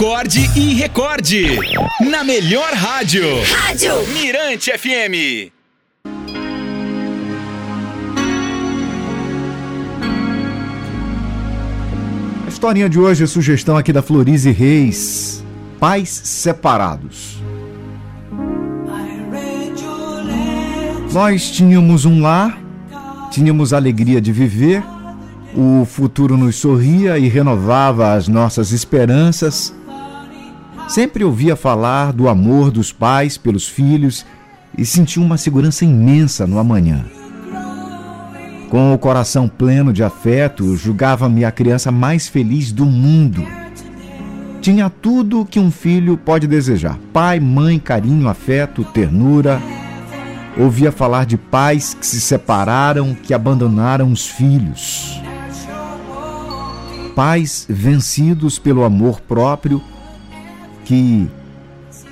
Acorde e recorde. Na melhor rádio. Rádio Mirante FM. A historinha de hoje é sugestão aqui da Florize Reis. Pais separados. Nós tínhamos um lar, tínhamos alegria de viver, o futuro nos sorria e renovava as nossas esperanças. Sempre ouvia falar do amor dos pais pelos filhos e sentia uma segurança imensa no amanhã. Com o coração pleno de afeto, julgava-me a criança mais feliz do mundo. Tinha tudo o que um filho pode desejar: pai, mãe, carinho, afeto, ternura. Ouvia falar de pais que se separaram, que abandonaram os filhos. Pais vencidos pelo amor próprio, que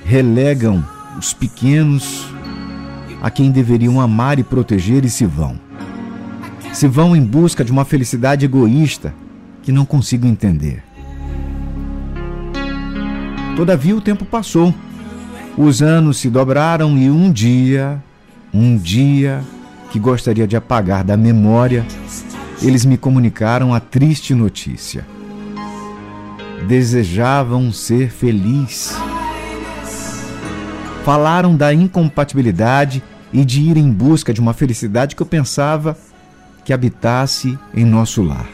relegam os pequenos a quem deveriam amar e proteger e se vão se vão em busca de uma felicidade egoísta que não consigo entender. Todavia o tempo passou. Os anos se dobraram e um dia, um dia que gostaria de apagar da memória, eles me comunicaram a triste notícia. Desejavam ser feliz. Falaram da incompatibilidade e de ir em busca de uma felicidade que eu pensava que habitasse em nosso lar.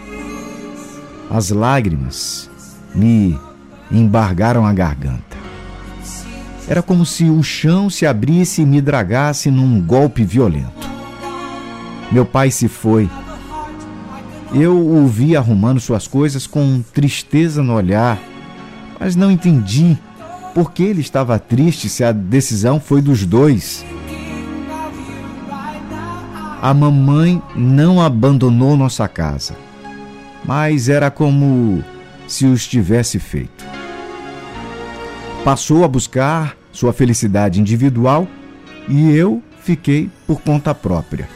As lágrimas me embargaram a garganta. Era como se o chão se abrisse e me dragasse num golpe violento. Meu pai se foi. Eu o vi arrumando suas coisas com tristeza no olhar, mas não entendi por que ele estava triste se a decisão foi dos dois a mamãe não abandonou nossa casa, mas era como se os tivesse feito. Passou a buscar sua felicidade individual e eu fiquei por conta própria.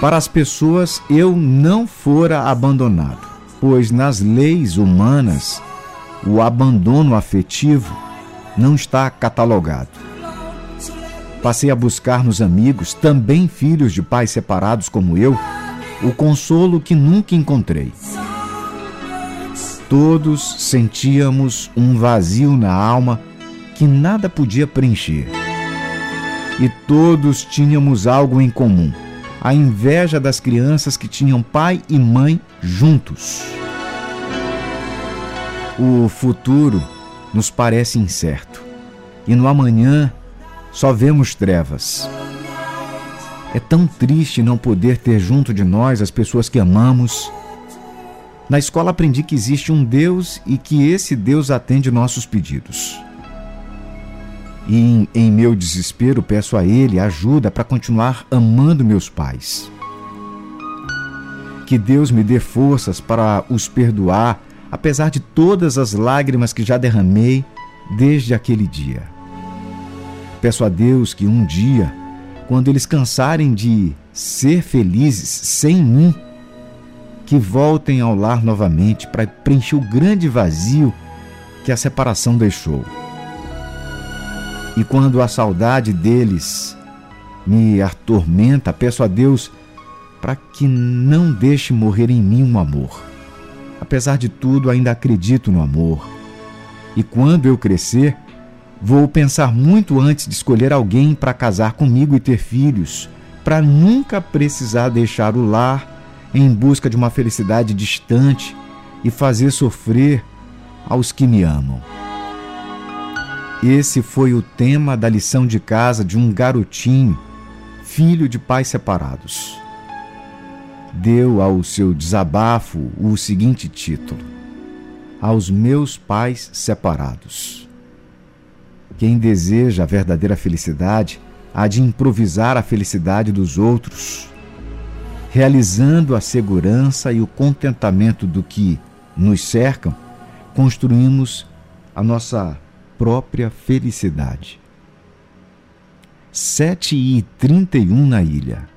Para as pessoas, eu não fora abandonado, pois nas leis humanas o abandono afetivo não está catalogado. Passei a buscar nos amigos, também filhos de pais separados como eu, o consolo que nunca encontrei. Todos sentíamos um vazio na alma que nada podia preencher. E todos tínhamos algo em comum: a inveja das crianças que tinham pai e mãe juntos. O futuro nos parece incerto, e no amanhã só vemos trevas. É tão triste não poder ter junto de nós as pessoas que amamos. Na escola aprendi que existe um Deus e que esse Deus atende nossos pedidos. E em, meu desespero peço a Ele ajuda para continuar amando meus pais. Que Deus me dê forças para os perdoar, apesar de todas as lágrimas que já derramei desde aquele dia. Peço a Deus que um dia, quando eles cansarem de ser felizes sem mim, que voltem ao lar novamente para preencher o grande vazio que a separação deixou. E quando a saudade deles me atormenta, peço a Deus para que não deixe morrer em mim um amor. Apesar de tudo, ainda acredito no amor. E quando eu crescer, Vou pensar muito antes de escolher alguém para casar comigo e ter filhos, para nunca precisar deixar o lar em busca de uma felicidade distante e fazer sofrer aos que me amam. Esse foi o tema da lição de casa de um garotinho, filho de pais separados. Deu ao seu desabafo o seguinte título: Aos meus pais separados. Quem deseja a verdadeira felicidade há de improvisar a felicidade dos outros, realizando a segurança e o contentamento do que nos cercam, construímos a nossa própria felicidade. 7 e 31 na ilha.